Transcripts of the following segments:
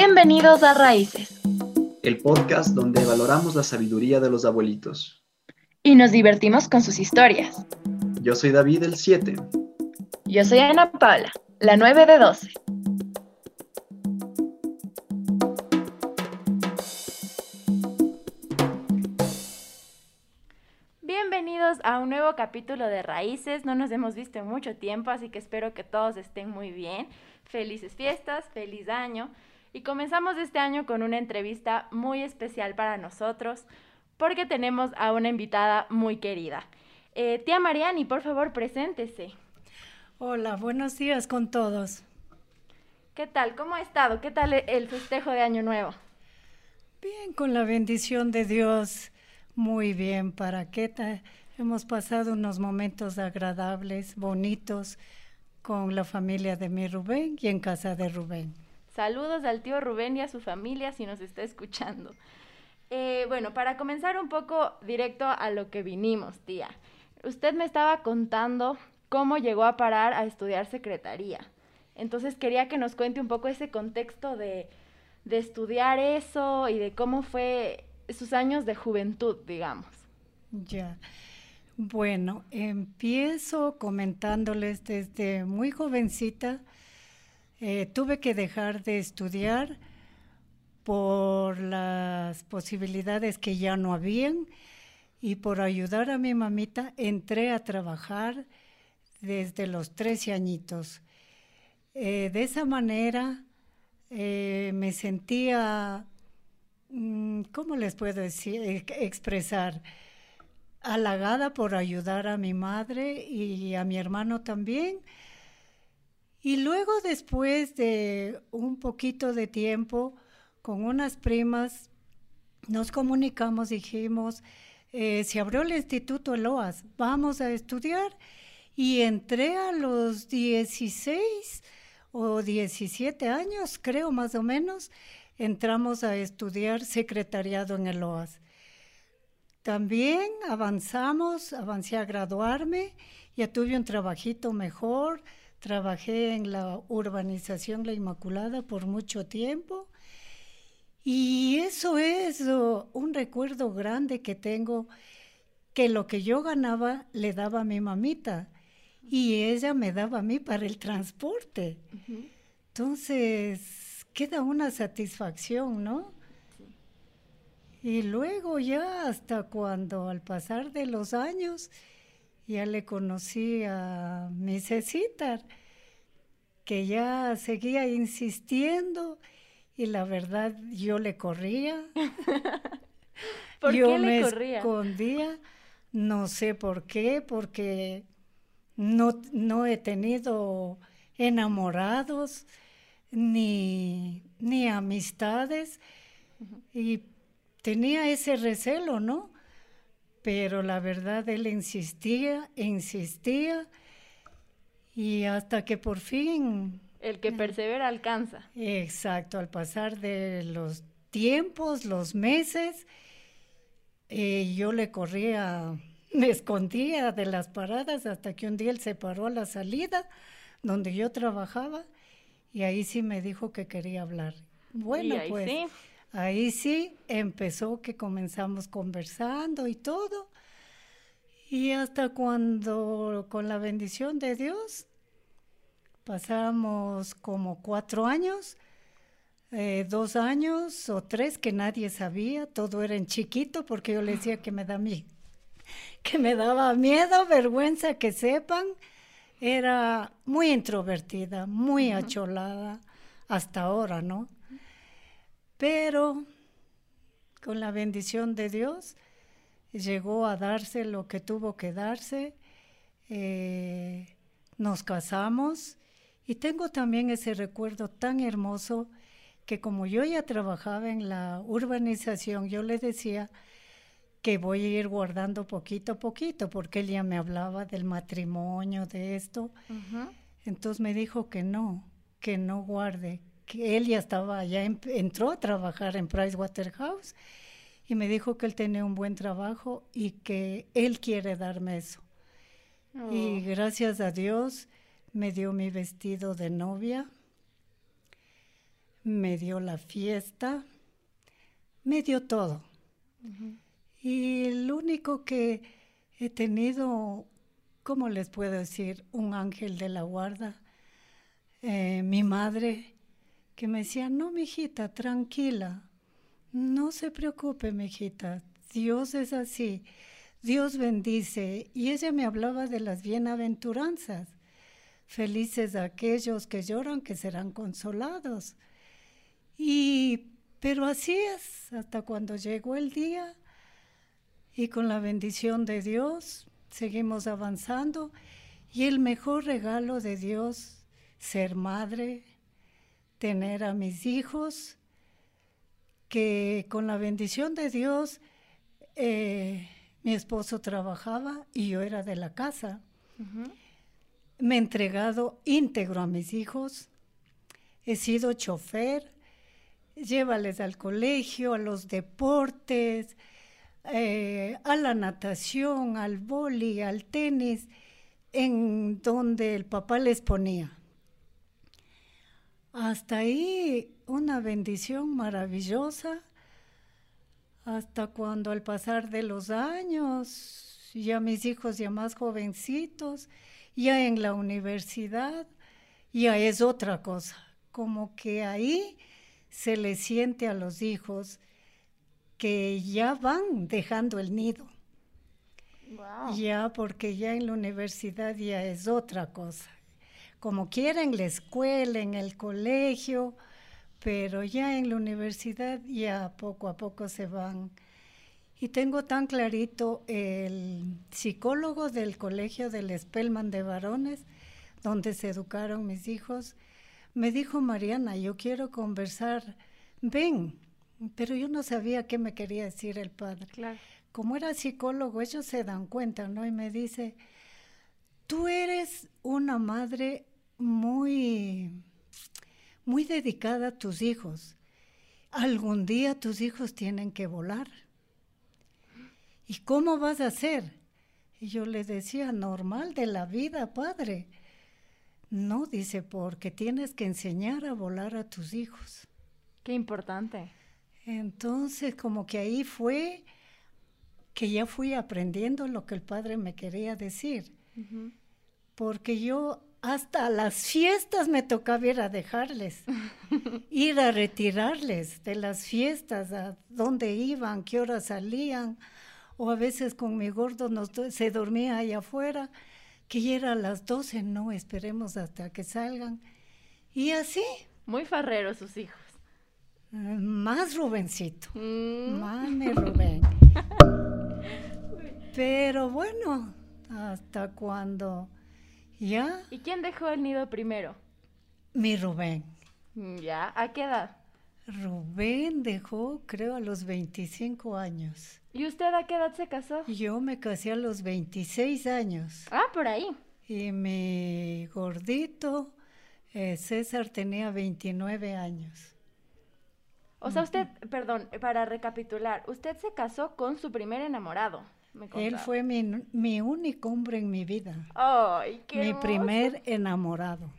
Bienvenidos a Raíces. El podcast donde valoramos la sabiduría de los abuelitos. Y nos divertimos con sus historias. Yo soy David el 7. Yo soy Ana Paula, la 9 de 12. Bienvenidos a un nuevo capítulo de Raíces. No nos hemos visto en mucho tiempo, así que espero que todos estén muy bien. Felices fiestas, feliz año. Y comenzamos este año con una entrevista muy especial para nosotros porque tenemos a una invitada muy querida. Eh, tía Mariani, por favor, preséntese. Hola, buenos días con todos. ¿Qué tal? ¿Cómo ha estado? ¿Qué tal el festejo de Año Nuevo? Bien, con la bendición de Dios, muy bien. ¿Para qué? Hemos pasado unos momentos agradables, bonitos, con la familia de mi Rubén y en casa de Rubén. Saludos al tío Rubén y a su familia si nos está escuchando. Eh, bueno, para comenzar un poco directo a lo que vinimos, tía. Usted me estaba contando cómo llegó a parar a estudiar secretaría. Entonces quería que nos cuente un poco ese contexto de, de estudiar eso y de cómo fue sus años de juventud, digamos. Ya. Bueno, empiezo comentándoles desde muy jovencita eh, tuve que dejar de estudiar por las posibilidades que ya no habían y por ayudar a mi mamita entré a trabajar desde los 13 añitos. Eh, de esa manera eh, me sentía, mm, ¿cómo les puedo decir, expresar? halagada por ayudar a mi madre y a mi hermano también y luego después de un poquito de tiempo, con unas primas, nos comunicamos, dijimos, eh, se abrió el Instituto Eloas, vamos a estudiar. Y entré a los 16 o 17 años, creo más o menos, entramos a estudiar secretariado en Eloas. También avanzamos, avancé a graduarme, ya tuve un trabajito mejor, Trabajé en la urbanización La Inmaculada por mucho tiempo y eso es oh, un recuerdo grande que tengo, que lo que yo ganaba le daba a mi mamita y ella me daba a mí para el transporte. Entonces, queda una satisfacción, ¿no? Y luego ya hasta cuando al pasar de los años, ya le conocí a mi Cecitar, que ya seguía insistiendo y la verdad yo le corría. ¿Por yo qué le me corría? escondía, no sé por qué, porque no, no he tenido enamorados ni, ni amistades y tenía ese recelo, ¿no? Pero la verdad él insistía, insistía y hasta que por fin... El que persevera alcanza. Exacto, al pasar de los tiempos, los meses, eh, yo le corría, me escondía de las paradas hasta que un día él se paró a la salida donde yo trabajaba y ahí sí me dijo que quería hablar. Bueno, pues sí. Ahí sí empezó que comenzamos conversando y todo. Y hasta cuando, con la bendición de Dios, pasamos como cuatro años, eh, dos años o tres que nadie sabía, todo era en chiquito porque yo le decía que me da que me daba miedo, vergüenza que sepan. Era muy introvertida, muy acholada hasta ahora, ¿no? Pero con la bendición de Dios llegó a darse lo que tuvo que darse. Eh, nos casamos y tengo también ese recuerdo tan hermoso que como yo ya trabajaba en la urbanización, yo le decía que voy a ir guardando poquito a poquito, porque él ya me hablaba del matrimonio, de esto. Entonces me dijo que no, que no guarde, que él ya estaba, ya entró a trabajar en Pricewaterhouse y me dijo que él tenía un buen trabajo y que él quiere darme eso. Y Oh. gracias a Dios me dio mi vestido de novia. me dio la fiesta, me dio todo. Y el único que he tenido, ¿cómo les puedo decir? Un ángel de la guarda, eh, mi madre, que me decía, no, mijita, tranquila, no se preocupe, mijita, Dios es así, Dios bendice. Y ella me hablaba de las bienaventuranzas. Felices aquellos que lloran, que serán consolados. Y, pero así es, hasta cuando llegó el día y con la bendición de Dios seguimos avanzando. Y el mejor regalo de Dios, ser madre, tener a mis hijos, que con la bendición de Dios eh, mi esposo trabajaba y yo era de la casa. Me he entregado íntegro a mis hijos. He sido chofer. Llévales al colegio, a los deportes, eh, a la natación, al boli, al tenis, en donde el papá les ponía. Hasta ahí una bendición maravillosa hasta cuando al pasar de los años, ya mis hijos ya más jovencitos, ya en la universidad, ya es otra cosa, como que ahí se le siente a los hijos que ya van dejando el nido. Ya, porque ya en la universidad ya es otra cosa. Como quieren la escuela, en el colegio, pero ya en la universidad ya poco a poco se van. Y tengo tan clarito el psicólogo del colegio del Spellman de varones, donde se educaron mis hijos, me dijo, Mariana, yo quiero conversar, ven, pero yo no sabía qué me quería decir el padre. Como era psicólogo, ellos se dan cuenta, ¿no? Y me dice, tú eres una madre muy muy dedicada a tus hijos. Algún día tus hijos tienen que volar. ¿Y cómo vas a hacer? Y yo le decía, normal de la vida, padre. No, dice, porque tienes que enseñar a volar a tus hijos. Qué importante. Entonces, como que ahí fue que ya fui aprendiendo lo que el padre me quería decir. Porque yo hasta las fiestas me tocaba ir a dejarles, ir a retirarles de las fiestas, a dónde iban, qué horas salían, o a veces con mi gordo nos, se dormía allá afuera, que ya era a las 12, no, esperemos hasta que salgan. Y así. Muy farreros sus hijos. Eh, más Rubencito, mm. más mi Rubén. Pero bueno, hasta cuando ¿Ya? ¿Y quién dejó el nido primero? Mi Rubén. ¿Ya? ¿A qué edad? Rubén dejó, creo, a los 25 años. ¿Y usted a qué edad se casó? Yo me casé a los 26 años. Ah, por ahí. Y mi gordito, eh, César, tenía 29 años. O sea, usted, perdón, para recapitular, usted se casó con su primer enamorado. Él fue mi, mi, único hombre en mi vida. ¡Ay, qué Mi primer enamorado.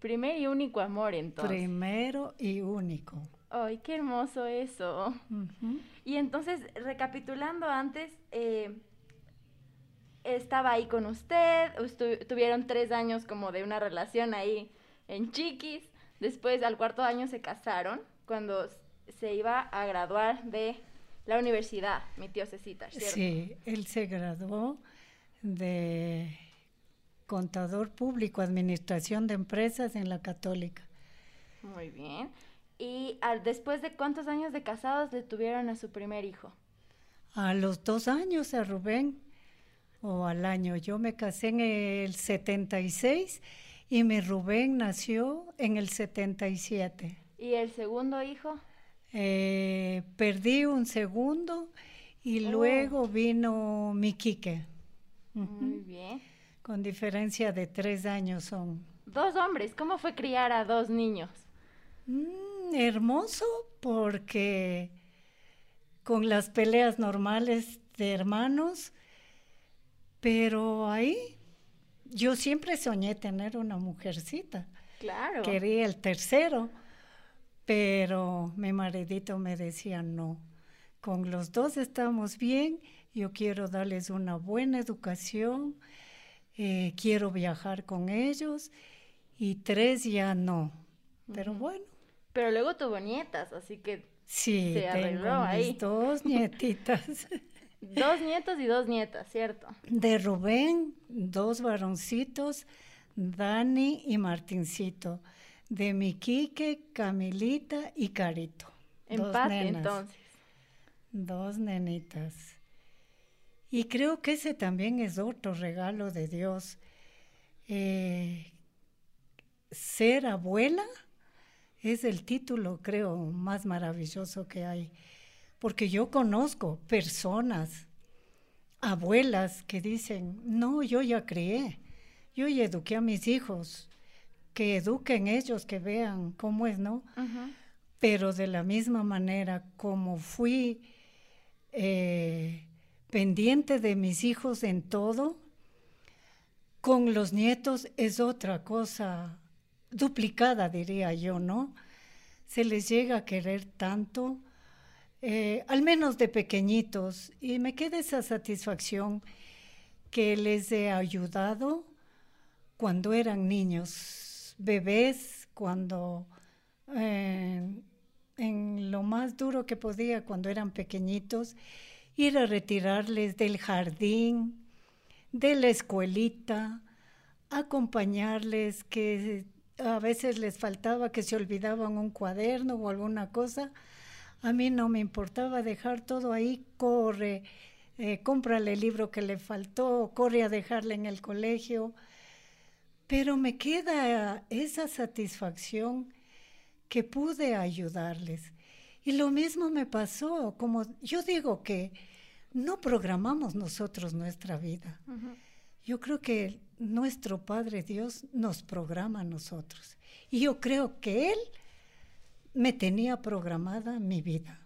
Primer y único amor, entonces. Primero y único. ¡Ay, qué hermoso eso! Y entonces, recapitulando antes, eh, estaba ahí con usted, tuvieron tres años como de una relación ahí en Chiquis. Después, al cuarto año, se casaron cuando se iba a graduar de la universidad, mi tío Cecita, ¿cierto? Sí, él se graduó de contador público, administración de empresas en la católica. Muy bien. ¿Y al, después de cuántos años de casados le tuvieron a su primer hijo? A los dos años, a Rubén, o al año. Yo me casé en el 76 y mi Rubén nació en el 77. ¿Y el segundo hijo? Eh, perdí un segundo y oh. luego vino mi Quique. Muy bien. Con diferencia de tres años son. Dos hombres, ¿cómo fue criar a dos niños? Mm, hermoso porque con las peleas normales de hermanos, pero ahí yo siempre soñé tener una mujercita. Claro. Quería el tercero Pero mi maridito me decía, no, con los dos estamos bien, yo quiero darles una buena educación, eh, quiero viajar con ellos y tres ya no. Pero bueno. Pero luego tuvo nietas, así que sí, se arregló ahí. dos nietitas. dos nietos y dos nietas, ¿cierto? De Rubén, dos varoncitos, Dani y Martincito. De Miquique, Camilita y Carito. Empate entonces. Dos nenitas. Y creo que ese también es otro regalo de Dios. Eh, ser abuela es el título, creo, más maravilloso que hay. Porque yo conozco personas, abuelas, que dicen, no, yo ya crié, yo ya eduqué a mis hijos, que eduquen ellos, que vean cómo es, ¿no? Pero de la misma manera como fui eh, pendiente de mis hijos en todo, con los nietos es otra cosa duplicada, diría yo, ¿no? Se les llega a querer tanto, eh, al menos de pequeñitos, y me queda esa satisfacción que les he ayudado cuando eran niños, bebés, cuando eh, en lo más duro que podía, cuando eran pequeñitos, ir a retirarles del jardín, de la escuelita, acompañarles, que a veces les faltaba que se olvidaban un cuaderno o alguna cosa. A mí no me importaba dejar todo ahí, corre, eh, cómprale el libro que le faltó, corre a dejarle en el colegio. Pero me queda esa satisfacción que pude ayudarles. Y lo mismo me pasó, como yo digo que no programamos nosotros nuestra vida. Yo creo que nuestro Padre Dios nos programa a nosotros. Y yo creo que Él me tenía programada mi vida.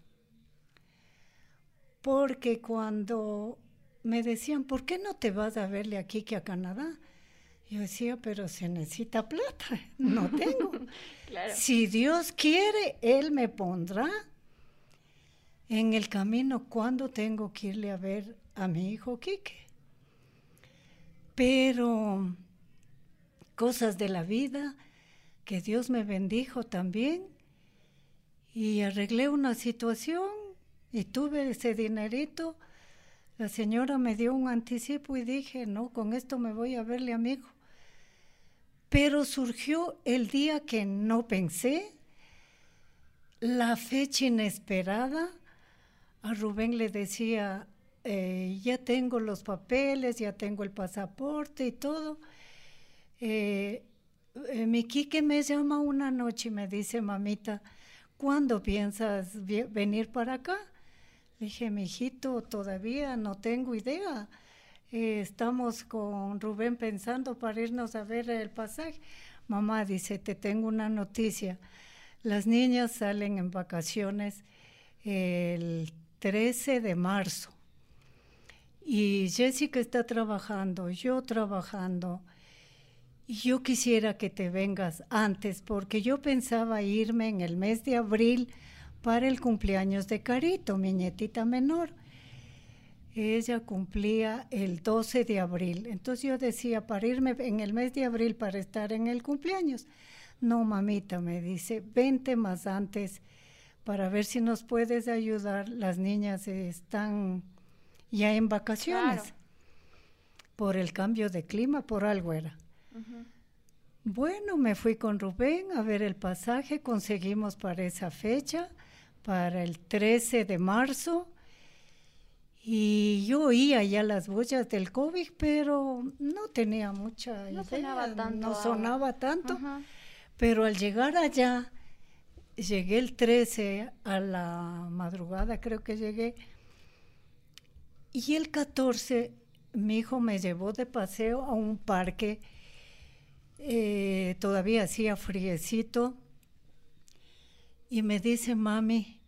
Porque cuando me decían, ¿por qué no te vas a verle aquí que a Canadá? Yo decía, pero se necesita plata, no tengo. Si Dios quiere, Él me pondrá en el camino cuando tengo que irle a ver a mi hijo Quique. Pero cosas de la vida, que Dios me bendijo también y arreglé una situación y tuve ese dinerito. La señora me dio un anticipo y dije, no, con esto me voy a verle amigo. Pero surgió el día que no pensé, la fecha inesperada. A Rubén le decía, eh, ya tengo los papeles, ya tengo el pasaporte y todo. Eh, eh, mi Quique me llama una noche y me dice, mamita, ¿cuándo piensas venir para acá? Le dije, mi hijito, todavía no tengo idea. Estamos con Rubén pensando para irnos a ver el pasaje. Mamá dice, te tengo una noticia. Las niñas salen en vacaciones el 13 de marzo. Y Jessica está trabajando, yo trabajando. Y yo quisiera que te vengas antes, porque yo pensaba irme en el mes de abril para el cumpleaños de Carito, mi nietita menor. Ella cumplía el 12 de abril. Entonces yo decía, para irme en el mes de abril para estar en el cumpleaños. No, mamita, me dice, vente más antes para ver si nos puedes ayudar. Las niñas están ya en vacaciones. Por el cambio de clima, por algo era. Bueno, me fui con Rubén a ver el pasaje, conseguimos para esa fecha, para el 13 de marzo. Y yo oía ya las bullas del COVID, pero no tenía mucha no Sonaba tanto, no sonaba tanto. Pero al llegar allá, llegué el 13 a la madrugada, creo que llegué, y el 14 mi hijo me llevó de paseo a un parque, eh, todavía hacía friecito, y me dice, mami,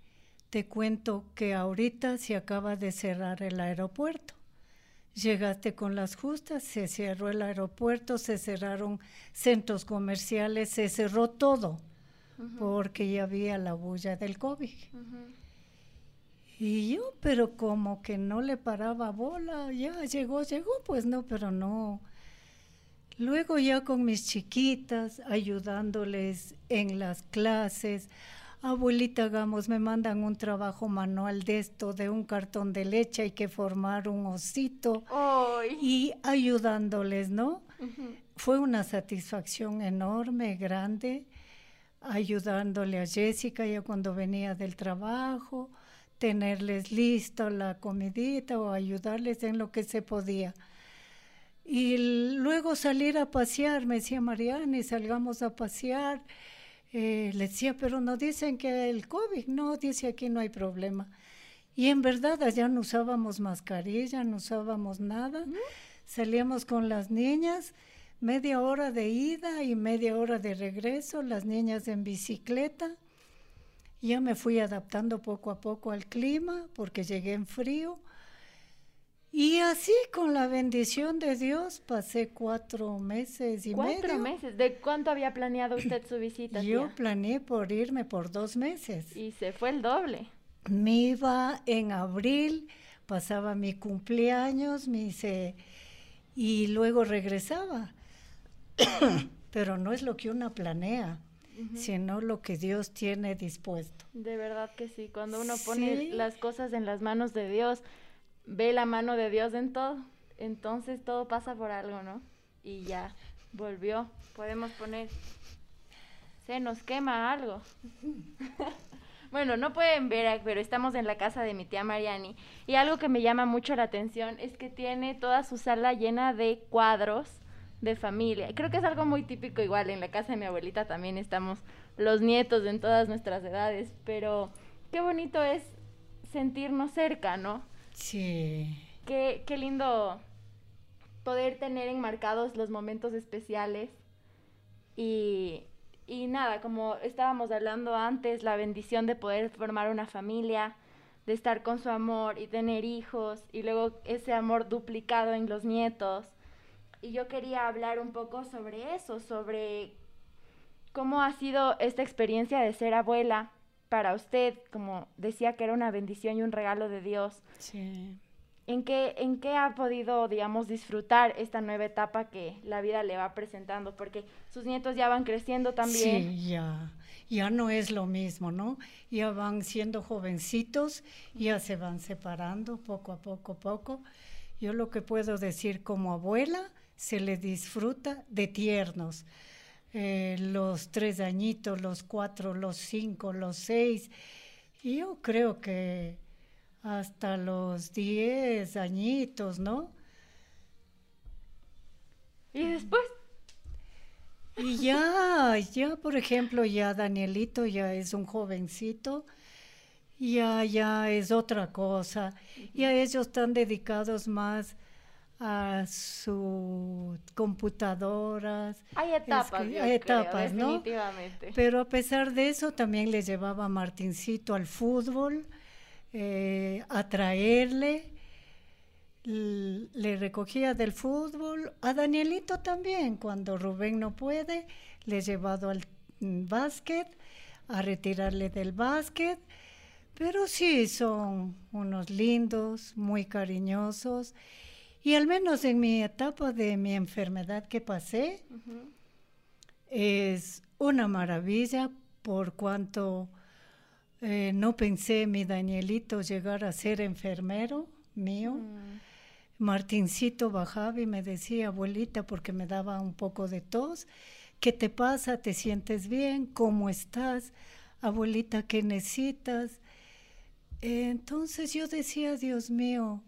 te cuento que ahorita se acaba de cerrar el aeropuerto. Llegaste con las justas, se cerró el aeropuerto, se cerraron centros comerciales, se cerró todo, porque ya había la bulla del COVID. Y yo, pero como que no le paraba bola, ya llegó, llegó, pues no, pero no. Luego ya con mis chiquitas, ayudándoles en las clases, abuelita Gamos, me mandan un trabajo manual de esto, de un cartón de leche, hay que formar un osito y ayudándoles, ¿no? Fue una satisfacción enorme, grande, ayudándole a Jessica ya cuando venía del trabajo tenerles listo la comidita o ayudarles en lo que se podía. Y luego salir a pasear, me decía Mariana, salgamos a pasear. Eh, le decía, pero no dicen que el COVID, no, dice aquí no hay problema. Y en verdad allá no usábamos mascarilla, no usábamos nada. Salíamos con las niñas, media hora de ida y media hora de regreso, las niñas en bicicleta ya me fui adaptando poco a poco al clima porque llegué en frío. Y así, con la bendición de Dios, pasé cuatro meses y medio. ¿Cuatro meses? ¿De cuánto había planeado usted su visita? Yo planeé por irme por dos meses. Y se fue el doble. Me iba en abril, pasaba mi cumpleaños, me y luego regresaba. Pero no es lo que una planea sino lo que Dios tiene dispuesto. De verdad que sí, cuando uno pone las cosas en las manos de Dios, ve la mano de Dios en todo, entonces todo pasa por algo, ¿no? Y ya, volvió, podemos poner, se nos quema algo. bueno, no pueden ver, pero estamos en la casa de mi tía Mariani y algo que me llama mucho la atención es que tiene toda su sala llena de cuadros de familia. Creo que es algo muy típico igual, en la casa de mi abuelita también estamos los nietos en todas nuestras edades, pero qué bonito es sentirnos cerca, ¿no? Sí. Qué, qué lindo poder tener enmarcados los momentos especiales. Y, y nada, como estábamos hablando antes, la bendición de poder formar una familia, de estar con su amor y tener hijos y luego ese amor duplicado en los nietos. Y yo quería hablar un poco sobre eso, sobre cómo ha sido esta experiencia de ser abuela para usted, como decía que era una bendición y un regalo de Dios. Sí. ¿En qué, ¿En qué ha podido, digamos, disfrutar esta nueva etapa que la vida le va presentando? Porque sus nietos ya van creciendo también. Sí, ya. Ya no es lo mismo, ¿no? Ya van siendo jovencitos, ya se van separando poco a poco, poco. Yo lo que puedo decir como abuela se le disfruta de tiernos. Eh, los tres añitos, los cuatro, los cinco, los seis. Y yo creo que hasta los diez añitos, ¿no? ¿Y después? Y ya, ya, por ejemplo, ya Danielito ya es un jovencito, ya, ya es otra cosa. Ya ellos están dedicados más a sus computadoras. Hay etapas, hay etapas, ¿no? Definitivamente. Pero a pesar de eso, también le llevaba a Martincito al fútbol, eh, a traerle, le recogía del fútbol, a Danielito también, cuando Rubén no puede, le he llevado al mm, básquet, a retirarle del básquet. Pero sí, son unos lindos, muy cariñosos y al menos en mi etapa de mi enfermedad que pasé, es una maravilla por cuanto eh, no pensé mi Danielito llegar a ser enfermero mío. Mm. Martincito bajaba y me decía, abuelita, porque me daba un poco de tos, ¿qué te pasa? ¿Te sientes bien? ¿Cómo estás? Abuelita, ¿qué necesitas? entonces yo decía, Dios mío,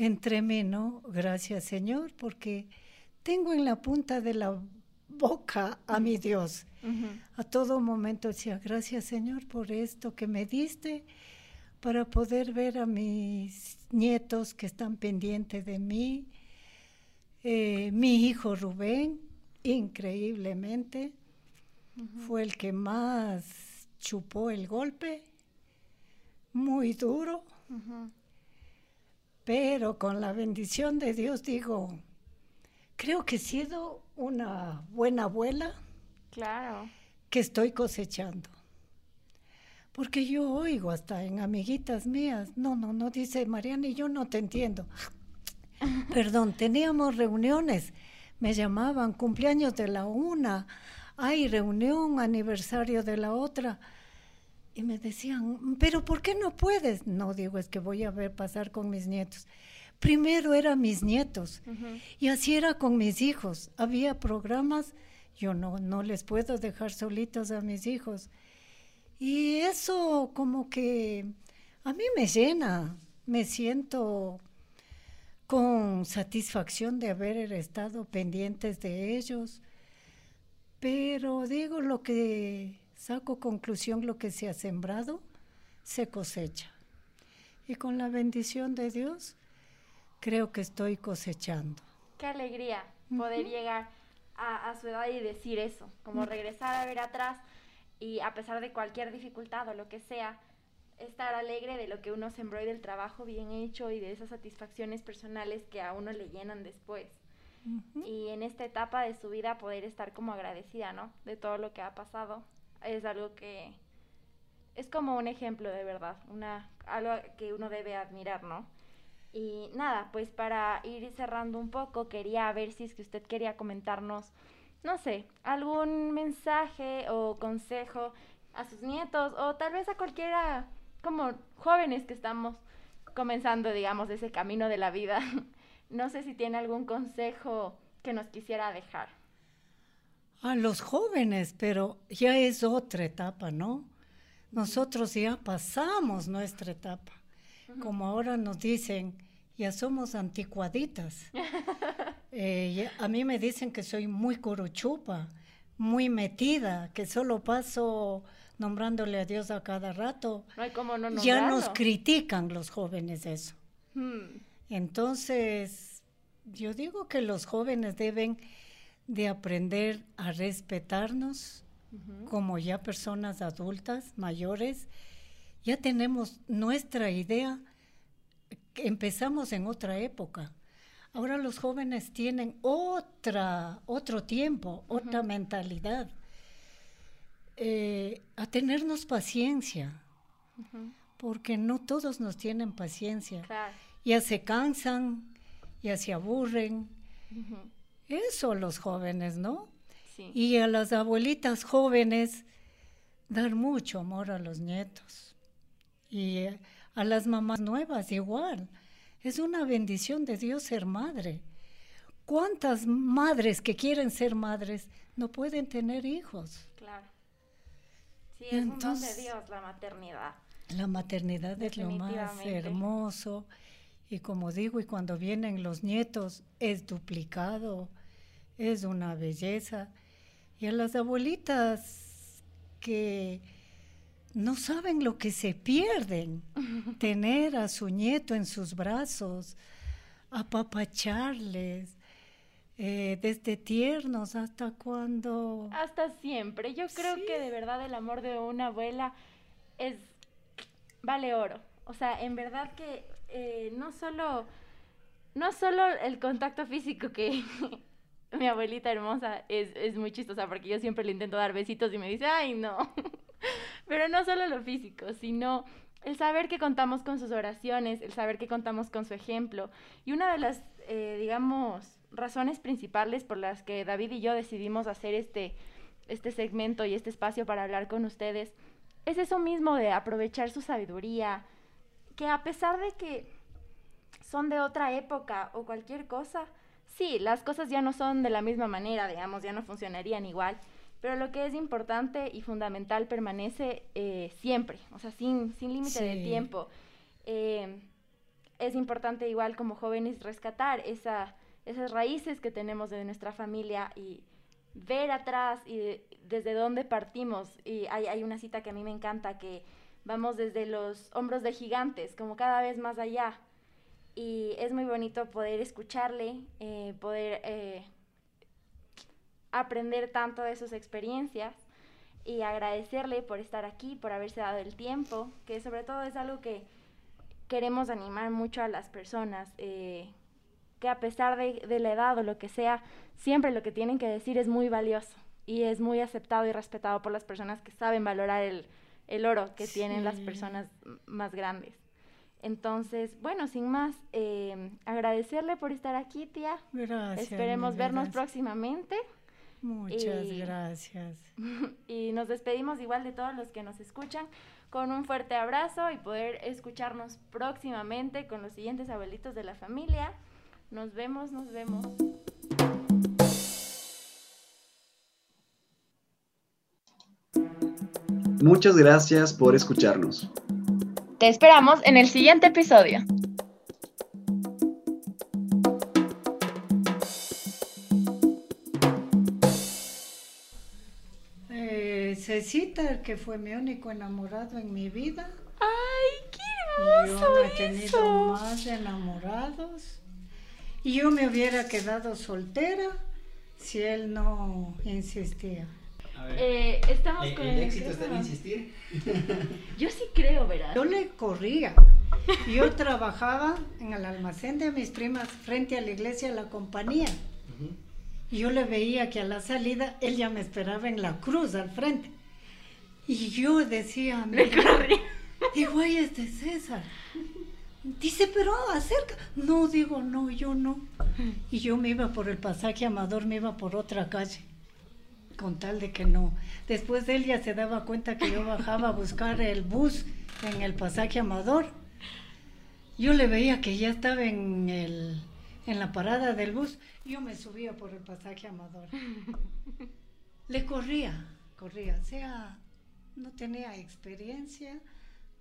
entre mí, ¿no? Gracias Señor, porque tengo en la punta de la boca a mi Dios. A todo momento decía, gracias Señor por esto que me diste para poder ver a mis nietos que están pendientes de mí. Eh, mi hijo Rubén, increíblemente, fue el que más chupó el golpe, muy duro. Pero con la bendición de Dios digo, creo que he sido una buena abuela. Claro. que estoy cosechando. Porque yo oigo hasta en amiguitas mías, no, no, no, dice Mariana, y yo no te entiendo. Perdón, teníamos reuniones, me llamaban cumpleaños de la una, hay reunión, aniversario de la otra. Y me decían, pero ¿por qué no puedes? No, digo, es que voy a ver pasar con mis nietos. Primero eran mis nietos y así era con mis hijos. Había programas, yo no, no les puedo dejar solitos a mis hijos. Y eso como que a mí me llena, me siento con satisfacción de haber estado pendientes de ellos, pero digo lo que saco conclusión, lo que se ha sembrado, se cosecha. Y con la bendición de Dios, creo que estoy cosechando. Qué alegría poder llegar a, su edad y decir eso, como regresar a ver atrás y a pesar de cualquier dificultad o lo que sea, estar alegre de lo que uno sembró y del trabajo bien hecho y de esas satisfacciones personales que a uno le llenan después. Y en esta etapa de su vida poder estar como agradecida, ¿no? De todo lo que ha pasado. Es algo que es como un ejemplo de verdad, una, algo que uno debe admirar, ¿no? Y nada, pues para ir cerrando un poco, quería ver si es que usted quería comentarnos no sé, algún mensaje o consejo a sus nietos o tal vez a cualquiera, como jóvenes que estamos comenzando, digamos, ese camino de la vida. No sé si tiene algún consejo que nos quisiera dejar. A los jóvenes, pero ya es otra etapa, ¿no? Nosotros ya pasamos nuestra etapa. Como ahora nos dicen, ya somos anticuaditas. Eh, a mí me dicen que soy muy curuchupa, muy metida, que solo paso nombrándole a Dios a cada rato. No ya nos critican los jóvenes eso. Hmm. Entonces, yo digo que los jóvenes deben de aprender a respetarnos como ya personas adultas, mayores. Ya tenemos nuestra idea, empezamos en otra época. Ahora los jóvenes tienen otra, otro tiempo, otra mentalidad. Eh, a tenernos paciencia, porque no todos nos tienen paciencia. Ya se cansan, ya se aburren. Eso los jóvenes, ¿no? Y a las abuelitas jóvenes, dar mucho amor a los nietos. Y a las mamás nuevas igual es una bendición de Dios ser madre. ¿Cuántas madres que quieren ser madres no pueden tener hijos? Claro. Sí, es un don de Dios la maternidad. La maternidad es lo más hermoso. Y como digo, y cuando vienen los nietos, es duplicado, es una belleza. Y a las abuelitas que no saben lo que se pierden. Tener a su nieto en sus brazos, apapacharles, eh, desde tiernos hasta cuando... Hasta siempre. Yo creo que de verdad el amor de una abuela es... vale oro. O sea, en verdad que eh, no solo... No solo el contacto físico que mi abuelita hermosa es, es muy chistosa porque yo siempre le intento dar besitos y me dice, ay no. Pero no solo lo físico, sino el saber que contamos con sus oraciones, el saber que contamos con su ejemplo. Y una de las, eh, digamos, razones principales por las que David y yo decidimos hacer este, este segmento y este espacio para hablar con ustedes es eso mismo de aprovechar su sabiduría, que a pesar de que son de otra época o cualquier cosa, sí, las cosas ya no son de la misma manera, digamos, ya no funcionarían igual pero lo que es importante y fundamental permanece eh, siempre, o sea, sin, sin límite de tiempo. Eh, es importante igual como jóvenes rescatar esa, esas raíces que tenemos de nuestra familia y ver atrás y desde dónde partimos. Y hay, hay una cita que a mí me encanta, que vamos desde los hombros de gigantes, como cada vez más allá. Y es muy bonito poder escucharle, eh, poder aprender tanto de sus experiencias y agradecerle por estar aquí, por haberse dado el tiempo, que sobre todo es algo que queremos animar mucho a las personas, eh, que a pesar de, de, la edad o lo que sea, siempre lo que tienen que decir es muy valioso y es muy aceptado y respetado por las personas que saben valorar el, el oro que tienen las personas más grandes. Entonces, bueno, sin más, eh, agradecerle por estar aquí, tía. Gracias. Esperemos vernos próximamente Muchas y- gracias. y nos despedimos igual de todos los que nos escuchan con un fuerte abrazo y poder escucharnos próximamente con los siguientes abuelitos de la familia. Nos vemos, nos vemos. Muchas gracias por escucharnos. Te esperamos en el siguiente episodio. Eh, Cecita, que fue mi único enamorado en mi vida. ¡Ay, qué Yo hermoso no he tenido eso! más enamorados. Y yo me hubiera quedado soltera si él no insistía. A ver, Eh, estamos ¿el, con el el éxito está en insistir? Yo sí creo, ¿verdad? Yo le corría. Yo trabajaba en el almacén de mis primas frente a la iglesia de la compañía. Yo le veía que a la salida él ya me esperaba en la cruz al frente. Y yo decía, Le corrí. digo, ay, es de César. Dice, pero acerca. No, digo, no, yo no. Y yo me iba por el pasaje Amador, me iba por otra calle. Con tal de que no. Después él ya se daba cuenta que yo bajaba a buscar el bus en el pasaje Amador. Yo le veía que ya estaba en, el, en la parada del bus. Yo me subía por el pasaje Amador. Le corría, corría. O sea, no tenía experiencia.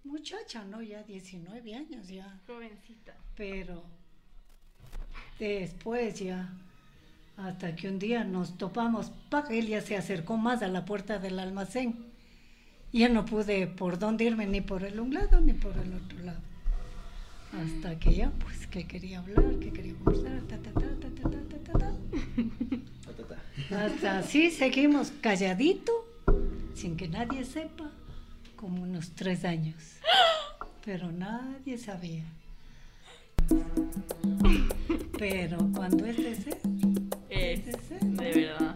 Muchacha, ¿no? Ya 19 años ya. Jovencita. Pero después ya, hasta que un día nos topamos, pa, él ya se acercó más a la puerta del almacén. Ya no pude por dónde irme, ni por el un lado ni por el otro lado. Hasta que ya, pues, que quería hablar, que quería conversar, ta, ta, ta, ta, ta, ta, ta, ta, ta. Ta, ta, ta. Hasta así seguimos calladito, sin que nadie sepa, como unos tres años. Pero nadie sabía. Pero cuando es de de verdad.